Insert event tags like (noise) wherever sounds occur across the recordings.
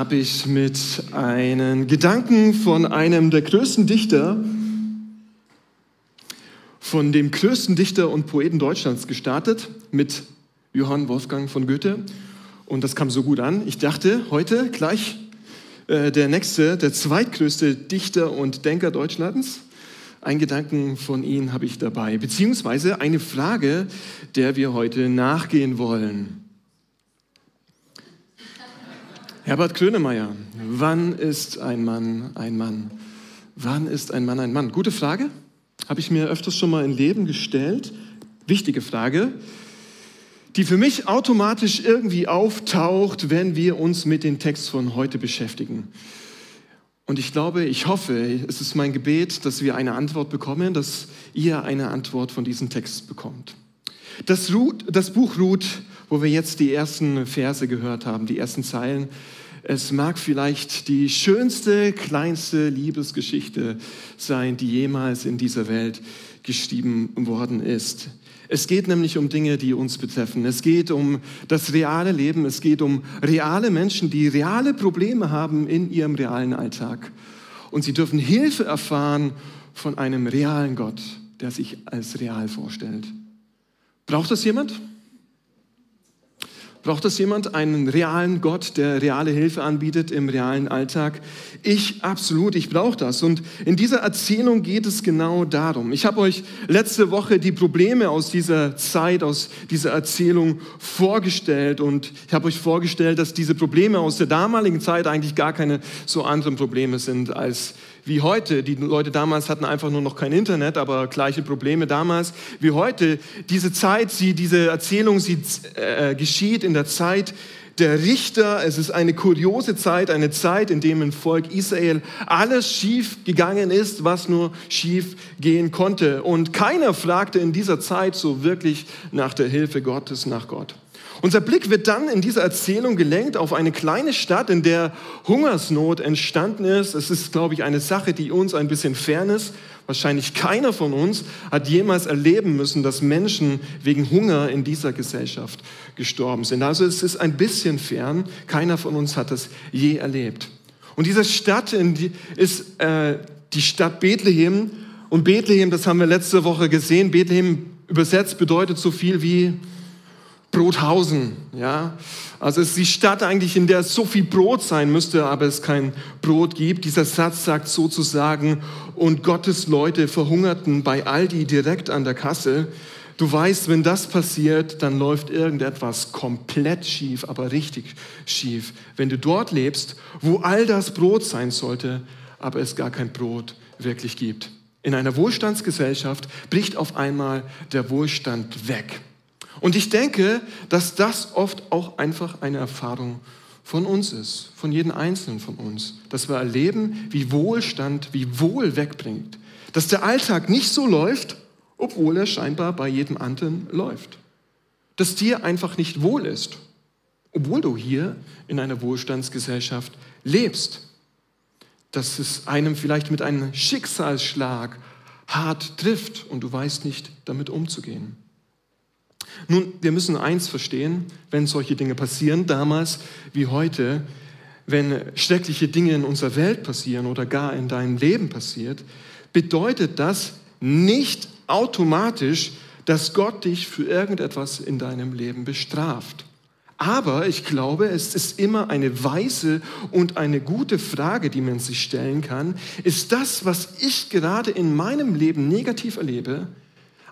habe ich mit einem Gedanken von einem der größten Dichter, von dem größten Dichter und Poeten Deutschlands gestartet, mit Johann Wolfgang von Goethe. Und das kam so gut an. Ich dachte, heute gleich äh, der nächste, der zweitgrößte Dichter und Denker Deutschlands. Ein Gedanken von ihm habe ich dabei, beziehungsweise eine Frage, der wir heute nachgehen wollen. Herbert Grönemeyer, wann ist ein Mann ein Mann? Wann ist ein Mann ein Mann? Gute Frage. Habe ich mir öfters schon mal im Leben gestellt. Wichtige Frage, die für mich automatisch irgendwie auftaucht, wenn wir uns mit dem Text von heute beschäftigen. Und ich glaube, ich hoffe, es ist mein Gebet, dass wir eine Antwort bekommen, dass ihr eine Antwort von diesem Text bekommt. Das, Ruth, das Buch Ruth, wo wir jetzt die ersten Verse gehört haben, die ersten Zeilen, es mag vielleicht die schönste, kleinste Liebesgeschichte sein, die jemals in dieser Welt geschrieben worden ist. Es geht nämlich um Dinge, die uns betreffen. Es geht um das reale Leben. Es geht um reale Menschen, die reale Probleme haben in ihrem realen Alltag. Und sie dürfen Hilfe erfahren von einem realen Gott, der sich als real vorstellt. Braucht das jemand? Braucht das jemand, einen realen Gott, der reale Hilfe anbietet im realen Alltag? Ich absolut, ich brauche das. Und in dieser Erzählung geht es genau darum. Ich habe euch letzte Woche die Probleme aus dieser Zeit, aus dieser Erzählung vorgestellt. Und ich habe euch vorgestellt, dass diese Probleme aus der damaligen Zeit eigentlich gar keine so anderen Probleme sind als wie heute. Die Leute damals hatten einfach nur noch kein Internet, aber gleiche Probleme damals wie heute. Diese Zeit, sie, diese Erzählung, sie äh, geschieht in der Zeit der Richter. Es ist eine kuriose Zeit, eine Zeit, in dem im Volk Israel alles schief gegangen ist, was nur schief gehen konnte. Und keiner fragte in dieser Zeit so wirklich nach der Hilfe Gottes, nach Gott. Unser Blick wird dann in dieser Erzählung gelenkt auf eine kleine Stadt, in der Hungersnot entstanden ist. Es ist, glaube ich, eine Sache, die uns ein bisschen fern ist. Wahrscheinlich keiner von uns hat jemals erleben müssen, dass Menschen wegen Hunger in dieser Gesellschaft gestorben sind. Also es ist ein bisschen fern. Keiner von uns hat das je erlebt. Und diese Stadt ist äh, die Stadt Bethlehem. Und Bethlehem, das haben wir letzte Woche gesehen, Bethlehem übersetzt bedeutet so viel wie Brothausen, ja. Also es ist die Stadt eigentlich, in der so viel Brot sein müsste, aber es kein Brot gibt. Dieser Satz sagt sozusagen, und Gottes Leute verhungerten bei Aldi direkt an der Kasse. Du weißt, wenn das passiert, dann läuft irgendetwas komplett schief, aber richtig schief. Wenn du dort lebst, wo all das Brot sein sollte, aber es gar kein Brot wirklich gibt. In einer Wohlstandsgesellschaft bricht auf einmal der Wohlstand weg. Und ich denke, dass das oft auch einfach eine Erfahrung von uns ist, von jedem Einzelnen von uns, dass wir erleben, wie Wohlstand, wie Wohl wegbringt, dass der Alltag nicht so läuft, obwohl er scheinbar bei jedem anderen läuft, dass dir einfach nicht wohl ist, obwohl du hier in einer Wohlstandsgesellschaft lebst, dass es einem vielleicht mit einem Schicksalsschlag hart trifft und du weißt nicht, damit umzugehen. Nun, wir müssen eins verstehen, wenn solche Dinge passieren, damals wie heute, wenn schreckliche Dinge in unserer Welt passieren oder gar in deinem Leben passiert, bedeutet das nicht automatisch, dass Gott dich für irgendetwas in deinem Leben bestraft. Aber ich glaube, es ist immer eine weise und eine gute Frage, die man sich stellen kann. Ist das, was ich gerade in meinem Leben negativ erlebe,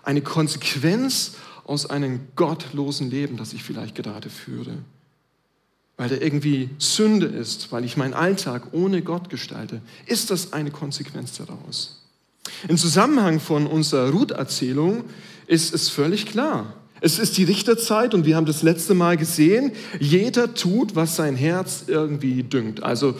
eine Konsequenz aus einem gottlosen Leben, das ich vielleicht gerade führe. Weil da irgendwie Sünde ist, weil ich meinen Alltag ohne Gott gestalte, ist das eine Konsequenz daraus. Im Zusammenhang von unserer Ruth-Erzählung ist es völlig klar. Es ist die Richterzeit und wir haben das letzte Mal gesehen, jeder tut, was sein Herz irgendwie düngt. Also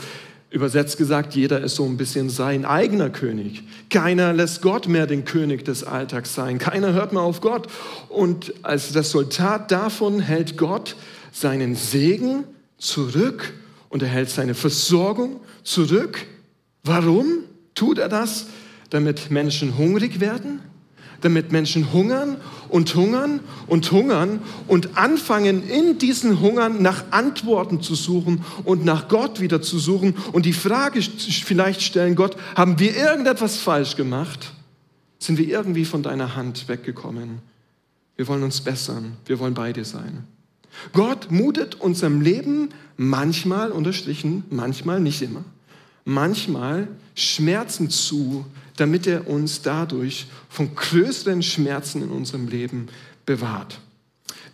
Übersetzt gesagt, jeder ist so ein bisschen sein eigener König. Keiner lässt Gott mehr den König des Alltags sein. Keiner hört mehr auf Gott. Und als Resultat davon hält Gott seinen Segen zurück und er hält seine Versorgung zurück. Warum tut er das? Damit Menschen hungrig werden? Damit Menschen hungern und hungern und hungern und anfangen, in diesen Hungern nach Antworten zu suchen und nach Gott wieder zu suchen und die Frage vielleicht stellen, Gott, haben wir irgendetwas falsch gemacht? Sind wir irgendwie von deiner Hand weggekommen? Wir wollen uns bessern, wir wollen bei dir sein. Gott mutet unserem Leben manchmal, unterstrichen, manchmal, nicht immer, manchmal Schmerzen zu, damit er uns dadurch von größeren Schmerzen in unserem Leben bewahrt.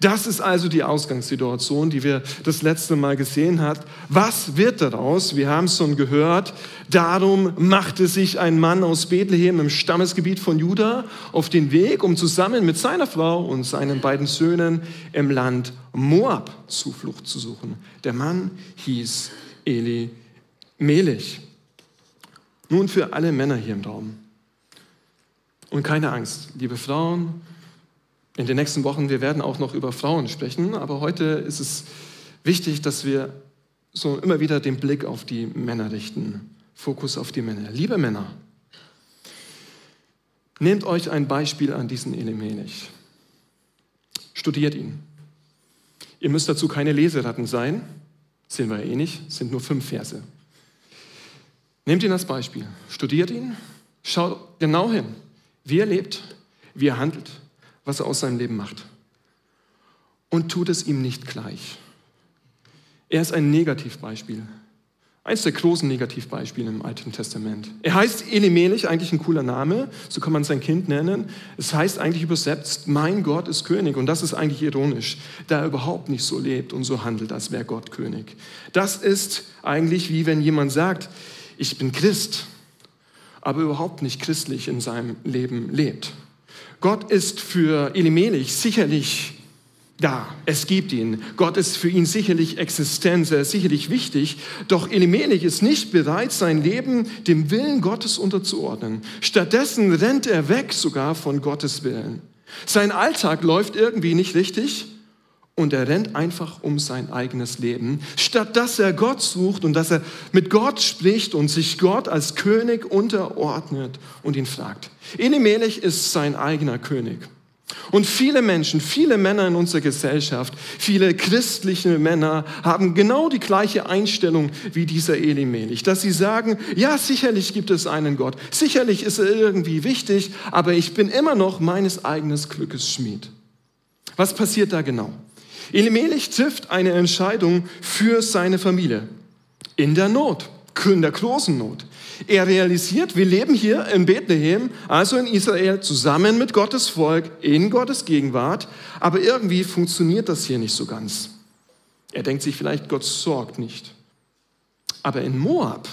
Das ist also die Ausgangssituation, die wir das letzte Mal gesehen haben. Was wird daraus? Wir haben es schon gehört. Darum machte sich ein Mann aus Bethlehem im Stammesgebiet von Juda auf den Weg, um zusammen mit seiner Frau und seinen beiden Söhnen im Land Moab Zuflucht zu suchen. Der Mann hieß Eli Melech. Nun für alle Männer hier im Raum. Und keine Angst, liebe Frauen, in den nächsten Wochen, wir werden auch noch über Frauen sprechen, aber heute ist es wichtig, dass wir so immer wieder den Blick auf die Männer richten. Fokus auf die Männer. Liebe Männer, nehmt euch ein Beispiel an diesen Elimelech. Studiert ihn. Ihr müsst dazu keine Leseratten sein, sehen wir eh nicht, sind nur fünf Verse. Nehmt ihn als Beispiel, studiert ihn, schaut genau hin, wie er lebt, wie er handelt, was er aus seinem Leben macht. Und tut es ihm nicht gleich. Er ist ein Negativbeispiel. Eines der großen Negativbeispiele im Alten Testament. Er heißt Elimelech, eigentlich ein cooler Name, so kann man sein Kind nennen. Es heißt eigentlich übersetzt, mein Gott ist König. Und das ist eigentlich ironisch, da er überhaupt nicht so lebt und so handelt, als wäre Gott König. Das ist eigentlich wie wenn jemand sagt, ich bin Christ, aber überhaupt nicht christlich in seinem Leben lebt. Gott ist für Elimelech sicherlich da, es gibt ihn. Gott ist für ihn sicherlich existent, er ist sicherlich wichtig. Doch Elimelech ist nicht bereit, sein Leben dem Willen Gottes unterzuordnen. Stattdessen rennt er weg sogar von Gottes Willen. Sein Alltag läuft irgendwie nicht richtig und er rennt einfach um sein eigenes Leben, statt dass er Gott sucht und dass er mit Gott spricht und sich Gott als König unterordnet und ihn fragt. Elimelech ist sein eigener König. Und viele Menschen, viele Männer in unserer Gesellschaft, viele christliche Männer haben genau die gleiche Einstellung wie dieser Elimelech, dass sie sagen, ja, sicherlich gibt es einen Gott, sicherlich ist er irgendwie wichtig, aber ich bin immer noch meines eigenen Glückes Schmied. Was passiert da genau? Elimelech trifft eine Entscheidung für seine Familie. In der Not, in der großen Not. Er realisiert, wir leben hier in Bethlehem, also in Israel, zusammen mit Gottes Volk, in Gottes Gegenwart, aber irgendwie funktioniert das hier nicht so ganz. Er denkt sich vielleicht, Gott sorgt nicht. Aber in Moab,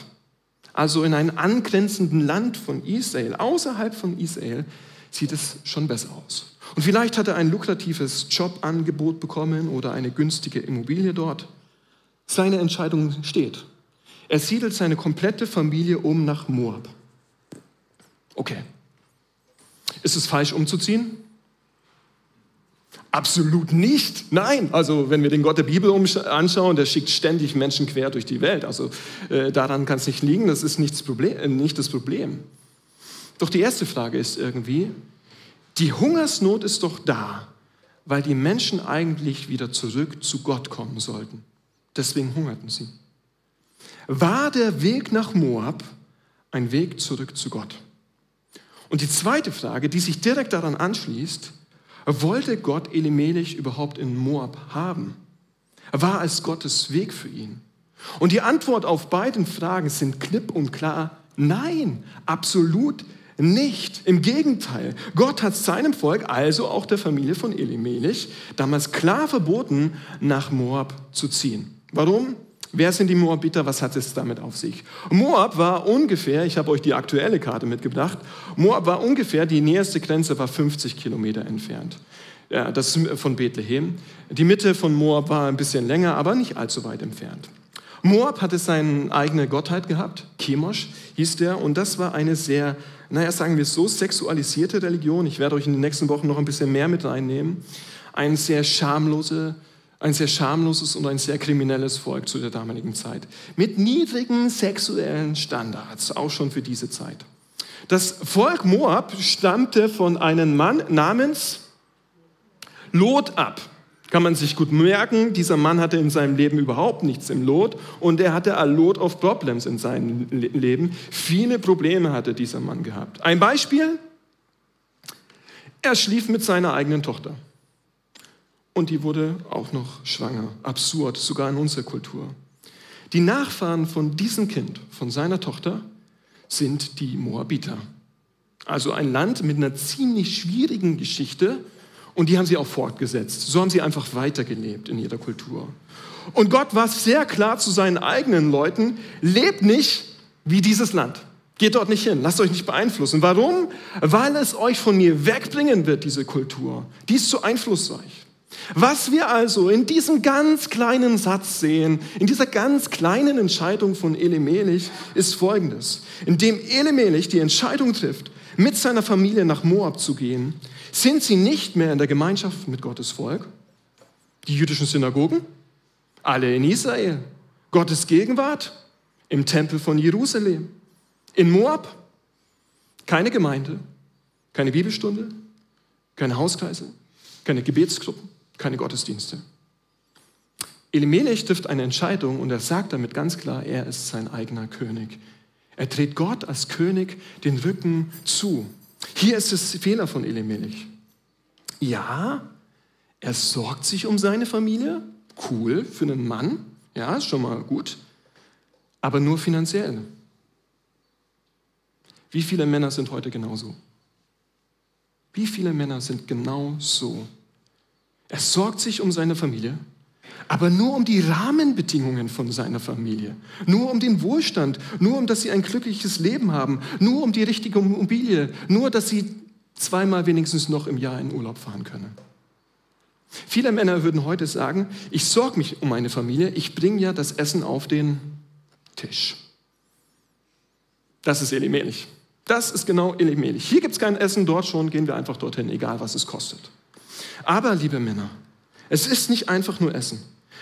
also in einem angrenzenden Land von Israel, außerhalb von Israel, sieht es schon besser aus. Und vielleicht hat er ein lukratives Jobangebot bekommen oder eine günstige Immobilie dort. Seine Entscheidung steht. Er siedelt seine komplette Familie um nach Moab. Okay. Ist es falsch umzuziehen? Absolut nicht. Nein. Also wenn wir den Gott der Bibel anschauen, der schickt ständig Menschen quer durch die Welt. Also äh, daran kann es nicht liegen. Das ist nicht das, Problem, äh, nicht das Problem. Doch die erste Frage ist irgendwie, die Hungersnot ist doch da, weil die Menschen eigentlich wieder zurück zu Gott kommen sollten. Deswegen hungerten sie. War der Weg nach Moab ein Weg zurück zu Gott? Und die zweite Frage, die sich direkt daran anschließt, wollte Gott Elimelech überhaupt in Moab haben? War es Gottes Weg für ihn? Und die Antwort auf beiden Fragen sind klipp und klar, nein, absolut nicht. Im Gegenteil, Gott hat seinem Volk, also auch der Familie von Elimelech, damals klar verboten, nach Moab zu ziehen. Warum? Wer sind die Moabiter? Was hat es damit auf sich? Moab war ungefähr, ich habe euch die aktuelle Karte mitgebracht, Moab war ungefähr, die näherste Grenze war 50 Kilometer entfernt. Ja, das ist von Bethlehem. Die Mitte von Moab war ein bisschen länger, aber nicht allzu weit entfernt. Moab hatte seine eigene Gottheit gehabt, Chemosh hieß der, und das war eine sehr, naja, sagen wir es so, sexualisierte Religion. Ich werde euch in den nächsten Wochen noch ein bisschen mehr mit reinnehmen. Eine sehr schamlose ein sehr schamloses und ein sehr kriminelles Volk zu der damaligen Zeit. Mit niedrigen sexuellen Standards, auch schon für diese Zeit. Das Volk Moab stammte von einem Mann namens Lot ab. Kann man sich gut merken, dieser Mann hatte in seinem Leben überhaupt nichts im Lot und er hatte a lot of problems in seinem Leben. Viele Probleme hatte dieser Mann gehabt. Ein Beispiel, er schlief mit seiner eigenen Tochter. Und die wurde auch noch schwanger. Absurd, sogar in unserer Kultur. Die Nachfahren von diesem Kind, von seiner Tochter, sind die Moabiter. Also ein Land mit einer ziemlich schwierigen Geschichte und die haben sie auch fortgesetzt. So haben sie einfach weitergelebt in ihrer Kultur. Und Gott war sehr klar zu seinen eigenen Leuten, lebt nicht wie dieses Land. Geht dort nicht hin, lasst euch nicht beeinflussen. Warum? Weil es euch von mir wegbringen wird, diese Kultur. Die ist zu einflussreich. Was wir also in diesem ganz kleinen Satz sehen, in dieser ganz kleinen Entscheidung von Elimelech, ist folgendes. Indem Elimelech die Entscheidung trifft, mit seiner Familie nach Moab zu gehen, sind sie nicht mehr in der Gemeinschaft mit Gottes Volk. Die jüdischen Synagogen, alle in Israel. Gottes Gegenwart im Tempel von Jerusalem. In Moab keine Gemeinde, keine Bibelstunde, keine Hauskreise, keine Gebetsgruppen, keine Gottesdienste. Elimelech trifft eine Entscheidung und er sagt damit ganz klar, er ist sein eigener König. Er dreht Gott als König den Rücken zu. Hier ist das Fehler von Elimelech. Ja, er sorgt sich um seine Familie. Cool für einen Mann. Ja, ist schon mal gut. Aber nur finanziell. Wie viele Männer sind heute genauso? Wie viele Männer sind genau so? Er sorgt sich um seine Familie, aber nur um die Rahmenbedingungen von seiner Familie, nur um den Wohlstand, nur um, dass sie ein glückliches Leben haben, nur um die richtige Immobilie, nur, dass sie zweimal wenigstens noch im Jahr in Urlaub fahren können. Viele Männer würden heute sagen, ich sorge mich um meine Familie, ich bringe ja das Essen auf den Tisch. Das ist Elimelech. Das ist genau Elimelech. Hier gibt es kein Essen, dort schon, gehen wir einfach dorthin, egal was es kostet. Aber, liebe Männer, es ist nicht einfach nur Essen.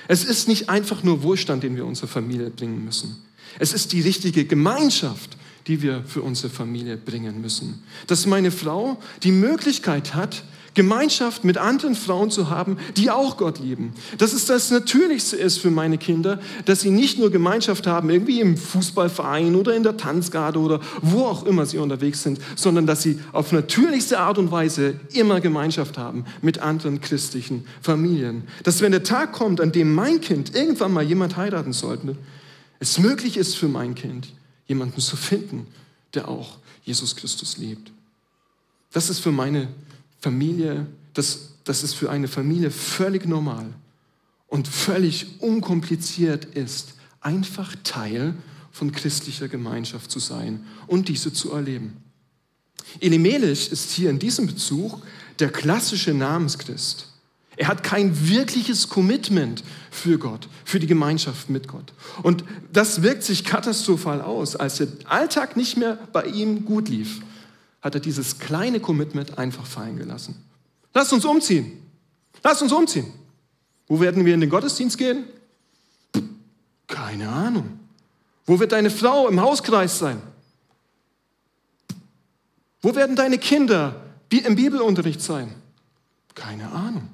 Es ist nicht einfach nur Wohlstand, den wir unserer Familie bringen müssen. Es ist die richtige Gemeinschaft, die wir für unsere Familie bringen müssen. Dass meine Frau die Möglichkeit hat, Gemeinschaft mit anderen Frauen zu haben, die auch Gott lieben. Dass es das Natürlichste ist für meine Kinder, dass sie nicht nur Gemeinschaft haben, irgendwie im Fußballverein oder in der Tanzgarde oder wo auch immer sie unterwegs sind, sondern dass sie auf natürlichste Art und Weise immer Gemeinschaft haben mit anderen christlichen Familien. Dass wenn der Tag kommt, an dem mein Kind irgendwann mal jemand heiraten sollte, es möglich ist für mein Kind, jemanden zu finden, der auch Jesus Christus liebt. Das ist für meine Familie, das, das ist für eine Familie völlig normal und völlig unkompliziert ist, einfach Teil von christlicher Gemeinschaft zu sein und diese zu erleben. Elimelech ist hier in diesem Bezug der klassische Namenschrist. Er hat kein wirkliches Commitment für Gott, für die Gemeinschaft mit Gott. Und das wirkt sich katastrophal aus. Als der Alltag nicht mehr bei ihm gut lief, hat er dieses kleine Commitment einfach fallen gelassen. Lass uns umziehen. Lass uns umziehen. Wo werden wir in den Gottesdienst gehen? Keine Ahnung. Wo wird deine Frau im Hauskreis sein? Wo werden deine Kinder im Bibelunterricht sein? Keine Ahnung.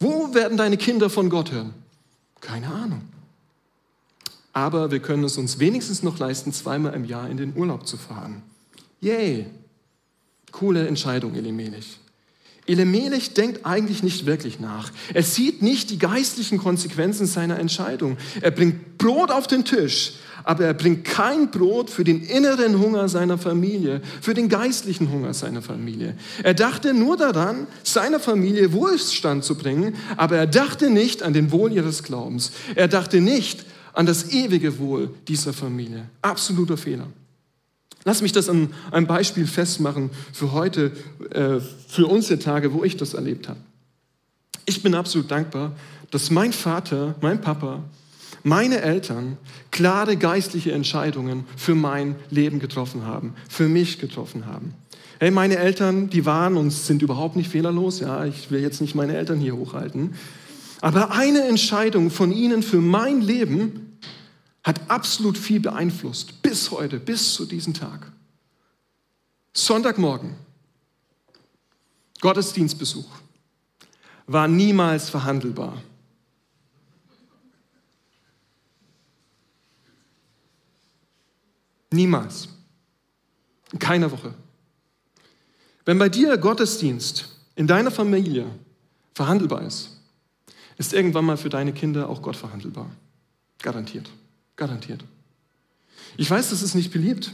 Wo werden deine Kinder von Gott hören? Keine Ahnung. Aber wir können es uns wenigstens noch leisten, zweimal im Jahr in den Urlaub zu fahren. Yay! Coole Entscheidung, Elimelech. Elimelech denkt eigentlich nicht wirklich nach. Er sieht nicht die geistlichen Konsequenzen seiner Entscheidung. Er bringt Brot auf den Tisch, aber er bringt kein Brot für den inneren Hunger seiner Familie, für den geistlichen Hunger seiner Familie. Er dachte nur daran, seiner Familie Wohlstand zu bringen, aber er dachte nicht an den Wohl ihres Glaubens. Er dachte nicht an das ewige Wohl dieser Familie. Absoluter Fehler. Lass mich das an einem Beispiel festmachen für heute, äh, für unsere Tage, wo ich das erlebt habe. Ich bin absolut dankbar, dass mein Vater, mein Papa, meine Eltern klare geistliche Entscheidungen für mein Leben getroffen haben, für mich getroffen haben. Hey, meine Eltern, die waren und sind überhaupt nicht fehlerlos. Ja, ich will jetzt nicht meine Eltern hier hochhalten. Aber eine Entscheidung von ihnen für mein Leben hat absolut viel beeinflusst, bis heute, bis zu diesem Tag. Sonntagmorgen, Gottesdienstbesuch, war niemals verhandelbar. Niemals. In keiner Woche. Wenn bei dir Gottesdienst in deiner Familie verhandelbar ist, ist irgendwann mal für deine Kinder auch Gott verhandelbar. Garantiert. Garantiert. Ich weiß, das ist nicht beliebt,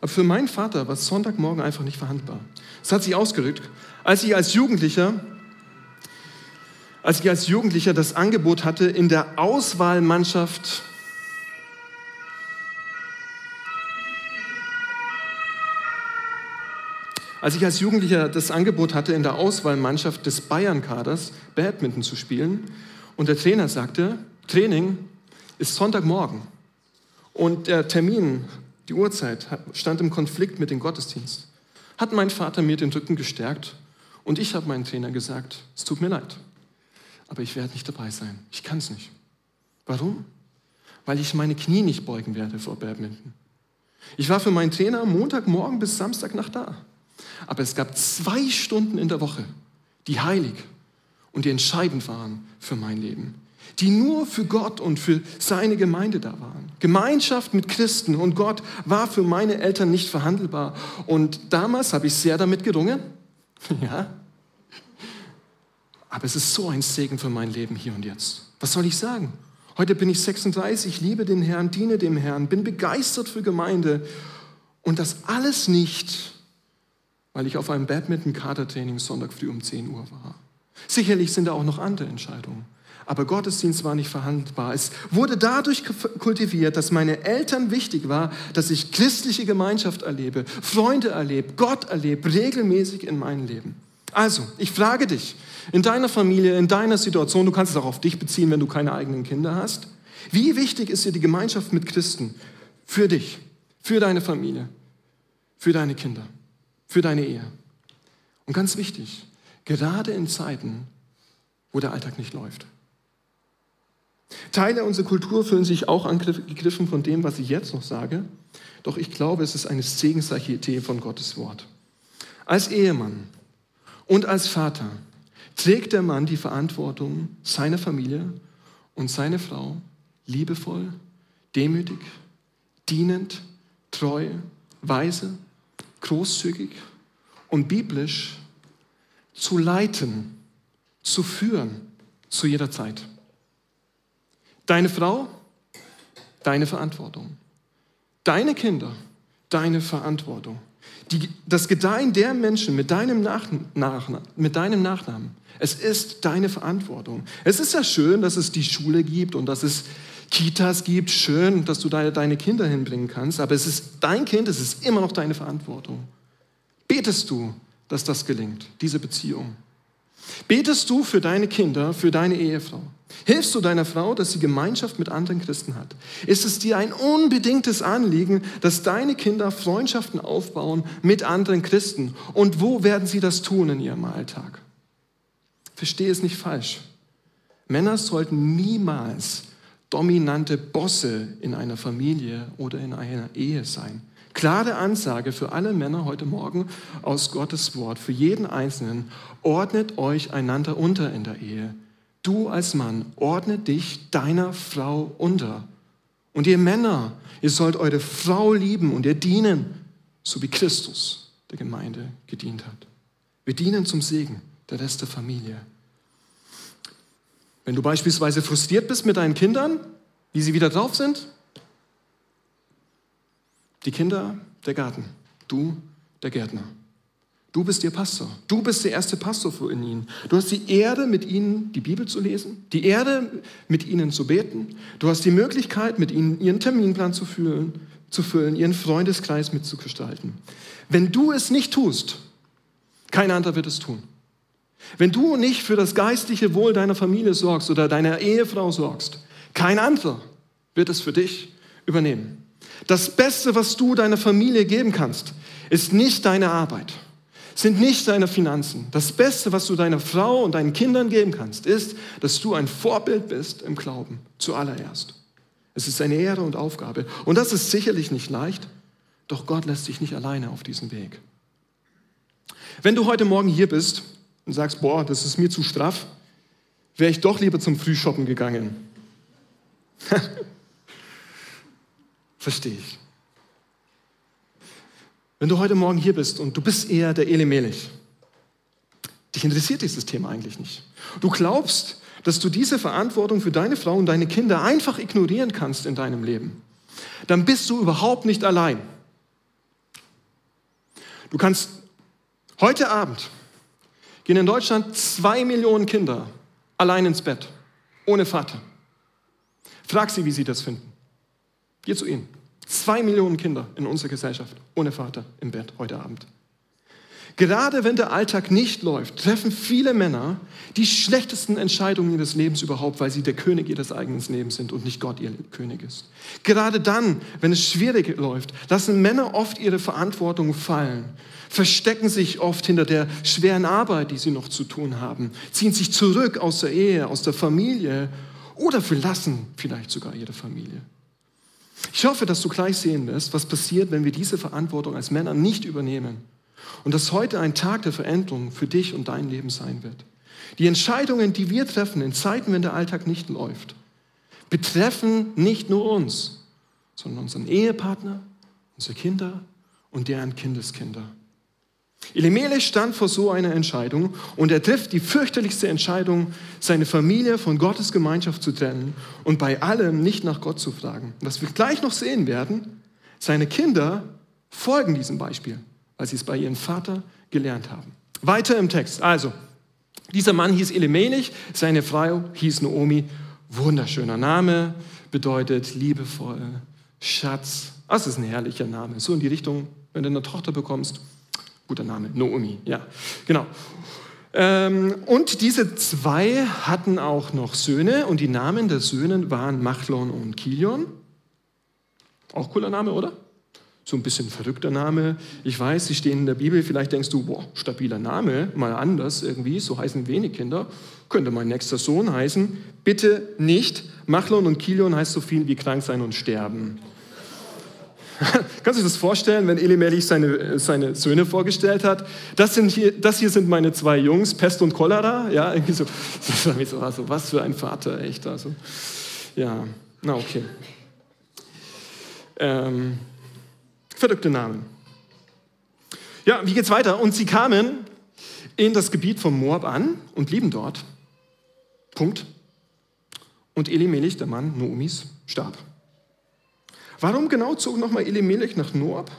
aber für meinen Vater war Sonntagmorgen einfach nicht verhandelbar. Es hat sich ausgerückt, als ich als Jugendlicher, als ich als Jugendlicher das Angebot hatte, in der Auswahlmannschaft Als ich als Jugendlicher das Angebot hatte, in der Auswahlmannschaft des Bayern-Kaders Badminton zu spielen und der Trainer sagte, Training ist Sonntagmorgen und der Termin, die Uhrzeit stand im Konflikt mit dem Gottesdienst, hat mein Vater mir den Rücken gestärkt und ich habe meinem Trainer gesagt, es tut mir leid, aber ich werde nicht dabei sein. Ich kann es nicht. Warum? Weil ich meine Knie nicht beugen werde vor Badminton. Ich war für meinen Trainer Montagmorgen bis Samstagnacht da. Aber es gab zwei Stunden in der Woche, die heilig und die entscheidend waren für mein Leben, die nur für Gott und für seine Gemeinde da waren. Gemeinschaft mit Christen und Gott war für meine Eltern nicht verhandelbar. Und damals habe ich sehr damit gerungen. (laughs) Ja. Aber es ist so ein Segen für mein Leben hier und jetzt. Was soll ich sagen? Heute bin ich 36, liebe den Herrn, diene dem Herrn, bin begeistert für Gemeinde. Und das alles nicht, weil ich auf einem Badminton-Kadertraining Sonntag früh um 10 Uhr war. Sicherlich sind da auch noch andere Entscheidungen. Aber Gottesdienst war nicht verhandelbar. Es wurde dadurch kultiviert, dass meine Eltern wichtig war, dass ich christliche Gemeinschaft erlebe, Freunde erlebe, Gott erlebe, regelmäßig in meinem Leben. Also, ich frage dich, in deiner Familie, in deiner Situation, du kannst es auch auf dich beziehen, wenn du keine eigenen Kinder hast, wie wichtig ist dir die Gemeinschaft mit Christen für dich, für deine Familie, für deine Kinder? für deine Ehe. Und ganz wichtig, gerade in Zeiten, wo der Alltag nicht läuft. Teile unserer Kultur fühlen sich auch angegriffen von dem, was ich jetzt noch sage. Doch ich glaube, es ist eine segensreiche Idee von Gottes Wort. Als Ehemann und als Vater trägt der Mann die Verantwortung seiner Familie und seine Frau liebevoll, demütig, dienend, treu, weise großzügig und biblisch zu leiten, zu führen zu jeder Zeit. Deine Frau, deine Verantwortung. Deine Kinder, deine Verantwortung. Die, das Gedeihen der Menschen mit deinem, Nach, Nach, mit deinem Nachnamen, es ist deine Verantwortung. Es ist ja schön, dass es die Schule gibt und dass es Kitas gibt, schön, dass du da deine Kinder hinbringen kannst, aber es ist dein Kind, es ist immer noch deine Verantwortung. Betest du, dass das gelingt, diese Beziehung? Betest du für deine Kinder, für deine Ehefrau? Hilfst du deiner Frau, dass sie Gemeinschaft mit anderen Christen hat? Ist es dir ein unbedingtes Anliegen, dass deine Kinder Freundschaften aufbauen mit anderen Christen? Und wo werden sie das tun in ihrem Alltag? Verstehe es nicht falsch. Männer sollten niemals dominante Bosse in einer Familie oder in einer Ehe sein. Klare Ansage für alle Männer heute Morgen aus Gottes Wort, für jeden Einzelnen, ordnet euch einander unter in der Ehe. Du als Mann, ordne dich deiner Frau unter. Und ihr Männer, ihr sollt eure Frau lieben und ihr dienen, so wie Christus der Gemeinde gedient hat. Wir dienen zum Segen der Rest der Familie. Wenn du beispielsweise frustriert bist mit deinen Kindern, wie sie wieder drauf sind, die Kinder der Garten, du der Gärtner. Du bist ihr Pastor. Du bist der erste Pastor für ihn. Du hast die Erde, mit ihnen die Bibel zu lesen, die Erde, mit ihnen zu beten. Du hast die Möglichkeit, mit ihnen ihren Terminplan zu füllen, zu füllen ihren Freundeskreis mitzugestalten. Wenn du es nicht tust, kein anderer wird es tun. Wenn du nicht für das geistliche Wohl deiner Familie sorgst oder deiner Ehefrau sorgst, kein anderer wird es für dich übernehmen. Das Beste, was du deiner Familie geben kannst, ist nicht deine Arbeit, sind nicht deine Finanzen. Das Beste, was du deiner Frau und deinen Kindern geben kannst, ist, dass du ein Vorbild bist im Glauben, zuallererst. Es ist eine Ehre und Aufgabe. Und das ist sicherlich nicht leicht, doch Gott lässt dich nicht alleine auf diesem Weg. Wenn du heute Morgen hier bist und sagst, boah, das ist mir zu straff, wäre ich doch lieber zum Frühshoppen gegangen. (laughs) Verstehe ich. Wenn du heute Morgen hier bist und du bist eher der Elimelech, dich interessiert dieses Thema eigentlich nicht. Du glaubst, dass du diese Verantwortung für deine Frau und deine Kinder einfach ignorieren kannst in deinem Leben, dann bist du überhaupt nicht allein. Du kannst heute Abend gehen in Deutschland zwei Millionen Kinder allein ins Bett, ohne Vater. Frag sie, wie sie das finden. Geh zu ihnen. Zwei Millionen Kinder in unserer Gesellschaft ohne Vater im Bett heute Abend. Gerade wenn der Alltag nicht läuft, treffen viele Männer die schlechtesten Entscheidungen ihres Lebens überhaupt, weil sie der König ihres eigenen Lebens sind und nicht Gott ihr König ist. Gerade dann, wenn es schwierig läuft, lassen Männer oft ihre Verantwortung fallen, verstecken sich oft hinter der schweren Arbeit, die sie noch zu tun haben, ziehen sich zurück aus der Ehe, aus der Familie oder verlassen vielleicht sogar ihre Familie. Ich hoffe, dass du gleich sehen wirst, was passiert, wenn wir diese Verantwortung als Männer nicht übernehmen und dass heute ein Tag der Veränderung für dich und dein Leben sein wird. Die Entscheidungen, die wir treffen in Zeiten, wenn der Alltag nicht läuft, betreffen nicht nur uns, sondern unseren Ehepartner, unsere Kinder und deren Kindeskinder. Elimelech stand vor so einer Entscheidung und er trifft die fürchterlichste Entscheidung, seine Familie von Gottes Gemeinschaft zu trennen und bei allem nicht nach Gott zu fragen. Was wir gleich noch sehen werden, seine Kinder folgen diesem Beispiel weil sie es bei ihrem Vater gelernt haben. Weiter im Text. Also, dieser Mann hieß Elimelech, seine Frau hieß Naomi. Wunderschöner Name, bedeutet liebevoll, Schatz. Das ist ein herrlicher Name. So in die Richtung, wenn du eine Tochter bekommst, guter Name, Naomi, ja, genau. Ähm, und diese zwei hatten auch noch Söhne und die Namen der Söhne waren Machlon und Kilion. Auch cooler Name, oder? So ein bisschen verrückter Name. Ich weiß, sie stehen in der Bibel. Vielleicht denkst du, boah, stabiler Name, mal anders irgendwie. So heißen wenig Kinder. Könnte mein nächster Sohn heißen. Bitte nicht. Machlon und Kilion heißt so viel wie krank sein und sterben. (laughs) Kannst du dir das vorstellen, wenn Elimelech seine, seine Söhne vorgestellt hat? Das, sind hier, das hier sind meine zwei Jungs, Pest und Cholera. Ja, irgendwie (laughs) so, so also, was für ein Vater, echt. Also, ja, na okay. Ähm, Verrückte Namen. Ja, wie geht's weiter? Und sie kamen in das Gebiet von Moab an und blieben dort. Punkt. Und Elimelech, der Mann Noomis, starb. Warum genau zog nochmal Elimelech nach Moab?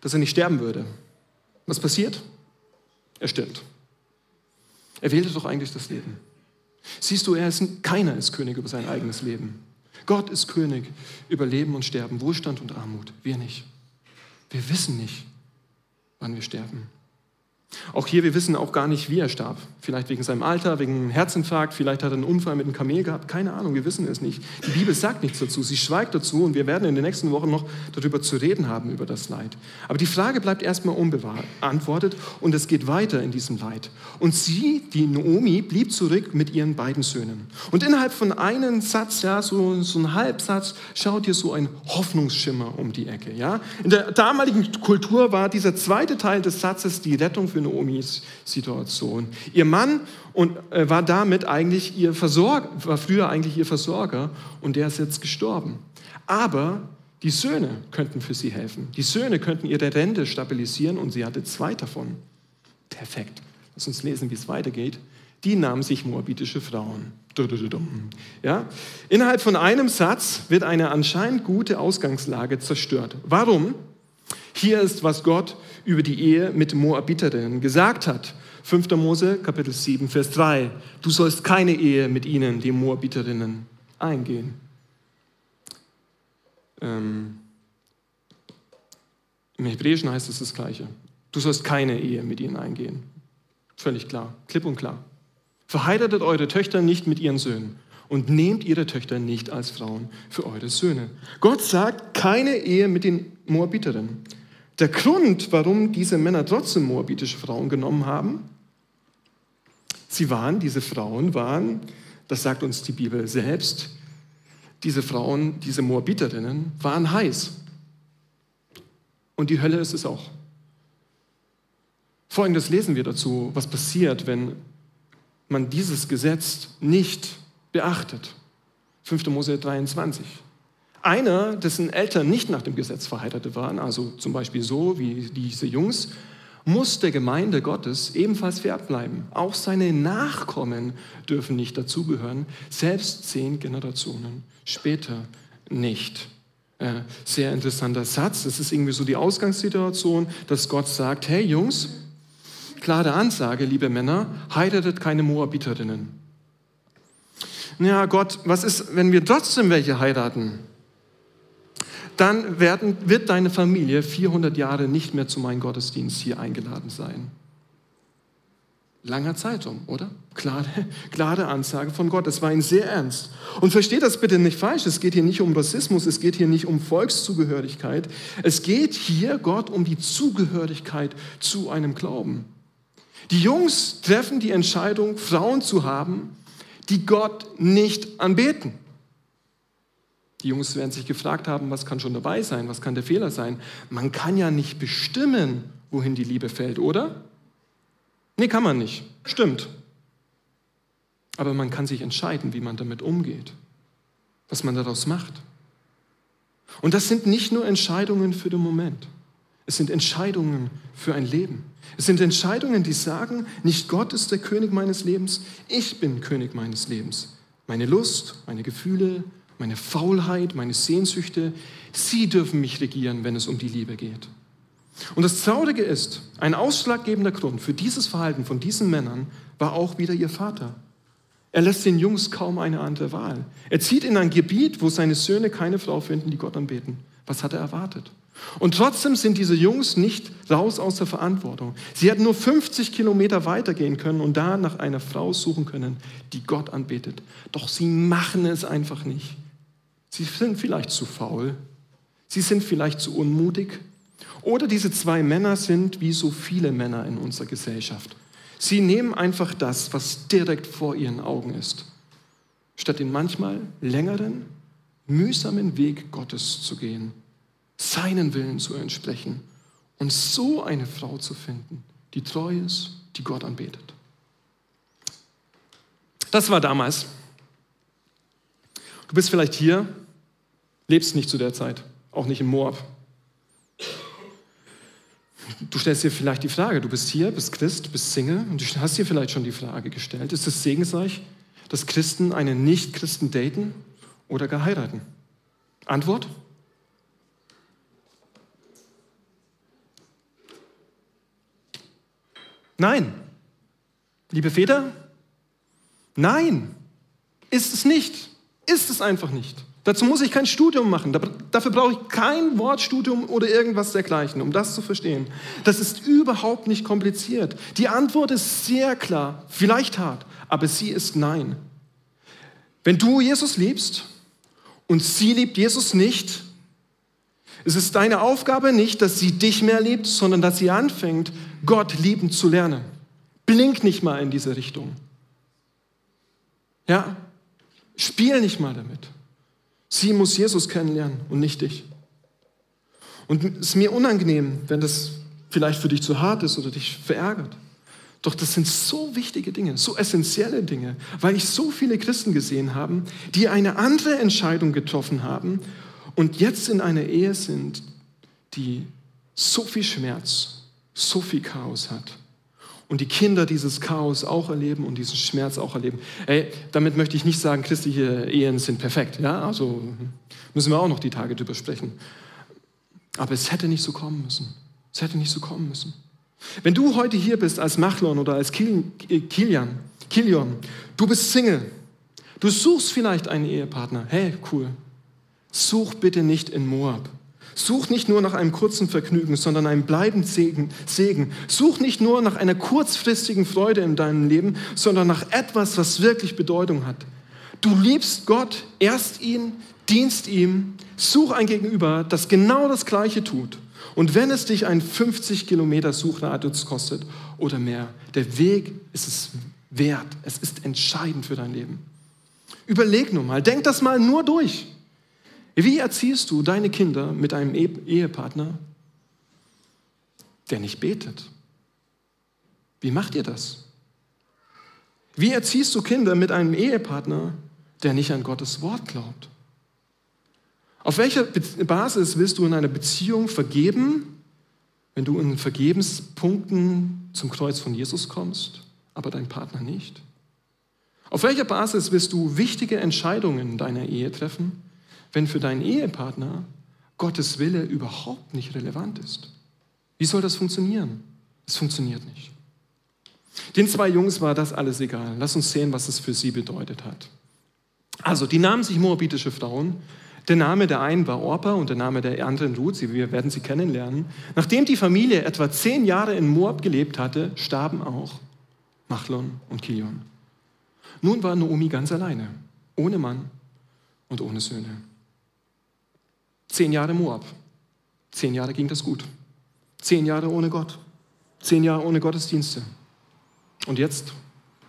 Dass er nicht sterben würde. Was passiert? Er stirbt. Er wählte doch eigentlich das Leben. Siehst du, er ist, keiner ist König über sein eigenes Leben. Gott ist König über Leben und Sterben, Wohlstand und Armut. Wir nicht. Wir wissen nicht, wann wir sterben. Auch hier, wir wissen auch gar nicht, wie er starb. Vielleicht wegen seinem Alter, wegen einem Herzinfarkt, vielleicht hat er einen Unfall mit einem Kamel gehabt. Keine Ahnung, wir wissen es nicht. Die Bibel sagt nichts dazu, sie schweigt dazu und wir werden in den nächsten Wochen noch darüber zu reden haben, über das Leid. Aber die Frage bleibt erstmal unbeantwortet und es geht weiter in diesem Leid. Und sie, die Naomi, blieb zurück mit ihren beiden Söhnen. Und innerhalb von einem Satz, ja, so, so ein Halbsatz, schaut ihr so ein Hoffnungsschimmer um die Ecke. Ja? In der damaligen Kultur war dieser zweite Teil des Satzes die Rettung für Naomis Situation. Ihr Mann und, äh, war damit eigentlich ihr Versorger, war früher eigentlich ihr Versorger und der ist jetzt gestorben. Aber die Söhne könnten für sie helfen. Die Söhne könnten ihre Rente stabilisieren und sie hatte zwei davon. Perfekt. Lass uns lesen, wie es weitergeht. Die nahmen sich moabitische Frauen. Ja? Innerhalb von einem Satz wird eine anscheinend gute Ausgangslage zerstört. Warum? Hier ist, was Gott über die Ehe mit Moabiterinnen gesagt hat. 5. Mose, Kapitel 7, Vers 3. Du sollst keine Ehe mit ihnen, die Moabiterinnen, eingehen. Ähm, Im Hebräischen heißt es das Gleiche. Du sollst keine Ehe mit ihnen eingehen. Völlig klar, klipp und klar. Verheiratet eure Töchter nicht mit ihren Söhnen und nehmt ihre Töchter nicht als Frauen für eure Söhne. Gott sagt keine Ehe mit den Moabiterinnen. Der Grund, warum diese Männer trotzdem moabitische Frauen genommen haben, sie waren, diese Frauen waren, das sagt uns die Bibel selbst, diese Frauen, diese Moabiterinnen waren heiß. Und die Hölle ist es auch. Folgendes lesen wir dazu, was passiert, wenn man dieses Gesetz nicht beachtet. 5. Mose 23. Einer, dessen Eltern nicht nach dem Gesetz verheiratet waren, also zum Beispiel so wie diese Jungs, muss der Gemeinde Gottes ebenfalls vererbt bleiben. Auch seine Nachkommen dürfen nicht dazugehören, selbst zehn Generationen später nicht. Äh, sehr interessanter Satz. Es ist irgendwie so die Ausgangssituation, dass Gott sagt, hey Jungs, klare Ansage, liebe Männer, heiratet keine Moabiterinnen. Ja, Gott, was ist, wenn wir trotzdem welche heiraten? Dann werden, wird deine Familie 400 Jahre nicht mehr zu meinem Gottesdienst hier eingeladen sein. Langer Zeitraum, oder? Klare, (laughs) klare Ansage von Gott. Es war ihm sehr ernst. Und versteht das bitte nicht falsch. Es geht hier nicht um Rassismus, es geht hier nicht um Volkszugehörigkeit. Es geht hier Gott um die Zugehörigkeit zu einem Glauben. Die Jungs treffen die Entscheidung, Frauen zu haben, die Gott nicht anbeten. Die Jungs werden sich gefragt haben, was kann schon dabei sein, was kann der Fehler sein. Man kann ja nicht bestimmen, wohin die Liebe fällt, oder? Nee, kann man nicht. Stimmt. Aber man kann sich entscheiden, wie man damit umgeht, was man daraus macht. Und das sind nicht nur Entscheidungen für den Moment. Es sind Entscheidungen für ein Leben. Es sind Entscheidungen, die sagen, nicht Gott ist der König meines Lebens, ich bin König meines Lebens. Meine Lust, meine Gefühle, meine Faulheit, meine Sehnsüchte, sie dürfen mich regieren, wenn es um die Liebe geht. Und das Traurige ist, ein ausschlaggebender Grund für dieses Verhalten von diesen Männern war auch wieder ihr Vater. Er lässt den Jungs kaum eine andere Wahl. Er zieht in ein Gebiet, wo seine Söhne keine Frau finden, die Gott anbeten. Was hat er erwartet? Und trotzdem sind diese Jungs nicht raus aus der Verantwortung. Sie hätten nur 50 Kilometer weitergehen können und da nach einer Frau suchen können, die Gott anbetet. Doch sie machen es einfach nicht. Sie sind vielleicht zu faul, sie sind vielleicht zu unmutig oder diese zwei Männer sind wie so viele Männer in unserer Gesellschaft. Sie nehmen einfach das, was direkt vor ihren Augen ist, statt den manchmal längeren, mühsamen Weg Gottes zu gehen, seinen Willen zu entsprechen und so eine Frau zu finden, die treu ist, die Gott anbetet. Das war damals. Du bist vielleicht hier lebst nicht zu der Zeit, auch nicht im Moab. Du stellst dir vielleicht die Frage, du bist hier, bist Christ, bist Single und du hast dir vielleicht schon die Frage gestellt, ist es segensreich, dass Christen einen Nicht-Christen daten oder gar heiraten? Antwort? Nein. Liebe Väter, nein, ist es nicht. Ist es einfach nicht. Dazu muss ich kein Studium machen. Dafür brauche ich kein Wortstudium oder irgendwas dergleichen, um das zu verstehen. Das ist überhaupt nicht kompliziert. Die Antwort ist sehr klar, vielleicht hart, aber sie ist nein. Wenn du Jesus liebst und sie liebt Jesus nicht, es ist deine Aufgabe nicht, dass sie dich mehr liebt, sondern dass sie anfängt, Gott lieben zu lernen. Blink nicht mal in diese Richtung. Ja, spiel nicht mal damit. Sie muss Jesus kennenlernen und nicht dich. Und es ist mir unangenehm, wenn das vielleicht für dich zu hart ist oder dich verärgert. Doch das sind so wichtige Dinge, so essentielle Dinge, weil ich so viele Christen gesehen habe, die eine andere Entscheidung getroffen haben und jetzt in einer Ehe sind, die so viel Schmerz, so viel Chaos hat und die Kinder dieses Chaos auch erleben und diesen Schmerz auch erleben. Ey, damit möchte ich nicht sagen, christliche Ehen sind perfekt. Ja, also müssen wir auch noch die Tage drüber sprechen. Aber es hätte nicht so kommen müssen. Es hätte nicht so kommen müssen. Wenn du heute hier bist als Machlon oder als äh, Kilian, Kilion, du bist Single, du suchst vielleicht einen Ehepartner. Hey, cool. Such bitte nicht in Moab. Such nicht nur nach einem kurzen Vergnügen, sondern einem bleibenden Segen, Segen. Such nicht nur nach einer kurzfristigen Freude in deinem Leben, sondern nach etwas, was wirklich Bedeutung hat. Du liebst Gott, erst ihn, dienst ihm, such ein Gegenüber, das genau das Gleiche tut. Und wenn es dich ein 50 Kilometer Suchradius kostet oder mehr, der Weg ist es wert. Es ist entscheidend für dein Leben. Überleg nur mal, denk das mal nur durch. Wie erziehst du deine Kinder mit einem Ehepartner, der nicht betet, Wie macht ihr das? Wie erziehst du Kinder mit einem Ehepartner, der nicht an Gottes Wort glaubt? Auf welcher Basis willst du in einer Beziehung vergeben, wenn du in Vergebenspunkten zum Kreuz von Jesus kommst, aber dein Partner nicht? Auf welcher Basis willst du wichtige Entscheidungen in deiner Ehe treffen, wenn für deinen Ehepartner Gottes Wille überhaupt nicht relevant ist? Wie soll das funktionieren? Es funktioniert nicht. Den zwei Jungs war das alles egal. Lass uns sehen, was es für sie bedeutet hat. Also, die nahmen sich moabitische Frauen. Der Name der einen war Orpa und der Name der anderen Ruth. Wir werden sie kennenlernen. Nachdem die Familie etwa zehn Jahre in Moab gelebt hatte, starben auch Machlon und Kilion. Nun war Naomi ganz alleine, ohne Mann und ohne Söhne. Zehn Jahre Moab. Zehn Jahre ging das gut. Zehn Jahre ohne Gott. Zehn Jahre ohne Gottesdienste. Und jetzt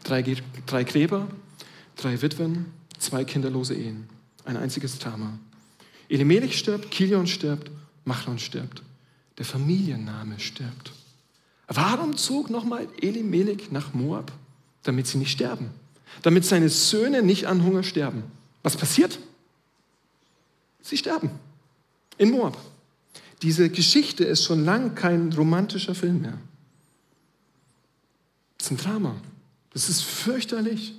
drei, drei Gräber, drei Witwen, zwei kinderlose Ehen. Ein einziges Drama. Elimelech stirbt, Kilion stirbt, Machlon stirbt. Der Familienname stirbt. Warum zog nochmal Elimelech nach Moab? Damit sie nicht sterben. Damit seine Söhne nicht an Hunger sterben. Was passiert? Sie sterben. In Moab. Diese Geschichte ist schon lang kein romantischer Film mehr. Das ist ein Drama. Das ist fürchterlich.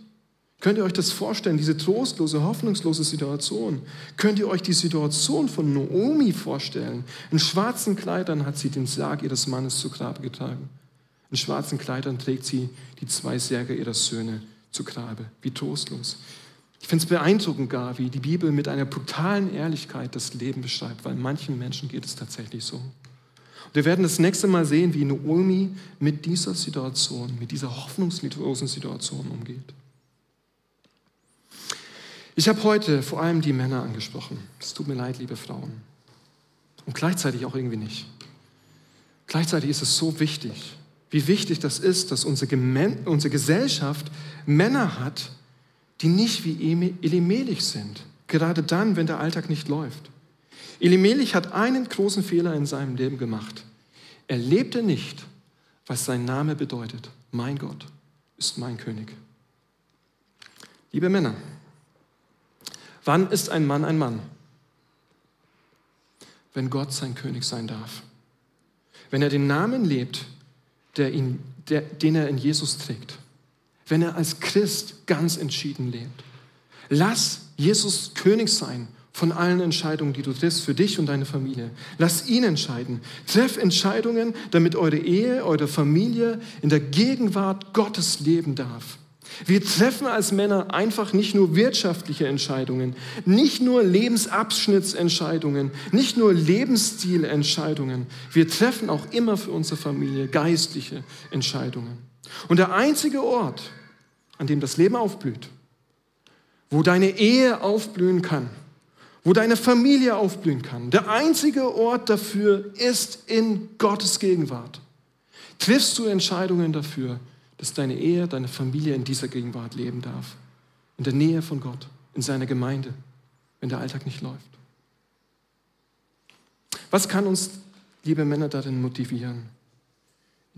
Könnt ihr euch das vorstellen, diese trostlose, hoffnungslose Situation? Könnt ihr euch die Situation von Naomi vorstellen? In schwarzen Kleidern hat sie den Sarg ihres Mannes zu Grabe getragen. In schwarzen Kleidern trägt sie die zwei Särge ihrer Söhne zu Grabe. Wie trostlos. Ich finde es beeindruckend gar, wie die Bibel mit einer brutalen Ehrlichkeit das Leben beschreibt, weil manchen Menschen geht es tatsächlich so. Und wir werden das nächste Mal sehen, wie Naomi mit dieser Situation, mit dieser hoffnungslosen Situation umgeht. Ich habe heute vor allem die Männer angesprochen. Es tut mir leid, liebe Frauen. Und gleichzeitig auch irgendwie nicht. Gleichzeitig ist es so wichtig, wie wichtig das ist, dass unsere, unsere Gesellschaft Männer hat, die nicht wie Elimelech sind. Gerade dann, wenn der Alltag nicht läuft. Elimelech hat einen großen Fehler in seinem Leben gemacht. Er lebte nicht, was sein Name bedeutet. Mein Gott ist mein König. Liebe Männer, wann ist ein Mann ein Mann? Wenn Gott sein König sein darf. Wenn er den Namen lebt, der ihn, der, den er in Jesus trägt. Wenn er als Christ ganz entschieden lebt. Lass Jesus König sein von allen Entscheidungen, die du triffst für dich und deine Familie. Lass ihn entscheiden. Treff Entscheidungen, damit eure Ehe, eure Familie in der Gegenwart Gottes leben darf. Wir treffen als Männer einfach nicht nur wirtschaftliche Entscheidungen, nicht nur Lebensabschnittsentscheidungen, nicht nur Lebensstilentscheidungen. Wir treffen auch immer für unsere Familie geistliche Entscheidungen. Und der einzige Ort, an dem das Leben aufblüht, wo deine Ehe aufblühen kann, wo deine Familie aufblühen kann. Der einzige Ort dafür ist in Gottes Gegenwart. Triffst du Entscheidungen dafür, dass deine Ehe, deine Familie in dieser Gegenwart leben darf? In der Nähe von Gott, in seiner Gemeinde, wenn der Alltag nicht läuft. Was kann uns, liebe Männer, darin motivieren?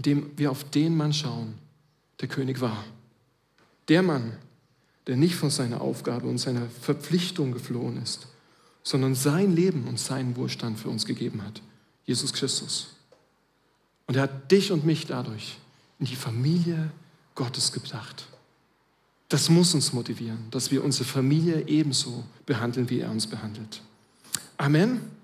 Indem wir auf den Mann schauen, der König war. Der Mann, der nicht von seiner Aufgabe und seiner Verpflichtung geflohen ist, sondern sein Leben und seinen Wohlstand für uns gegeben hat. Jesus Christus. Und er hat dich und mich dadurch in die Familie Gottes gebracht. Das muss uns motivieren, dass wir unsere Familie ebenso behandeln, wie er uns behandelt. Amen.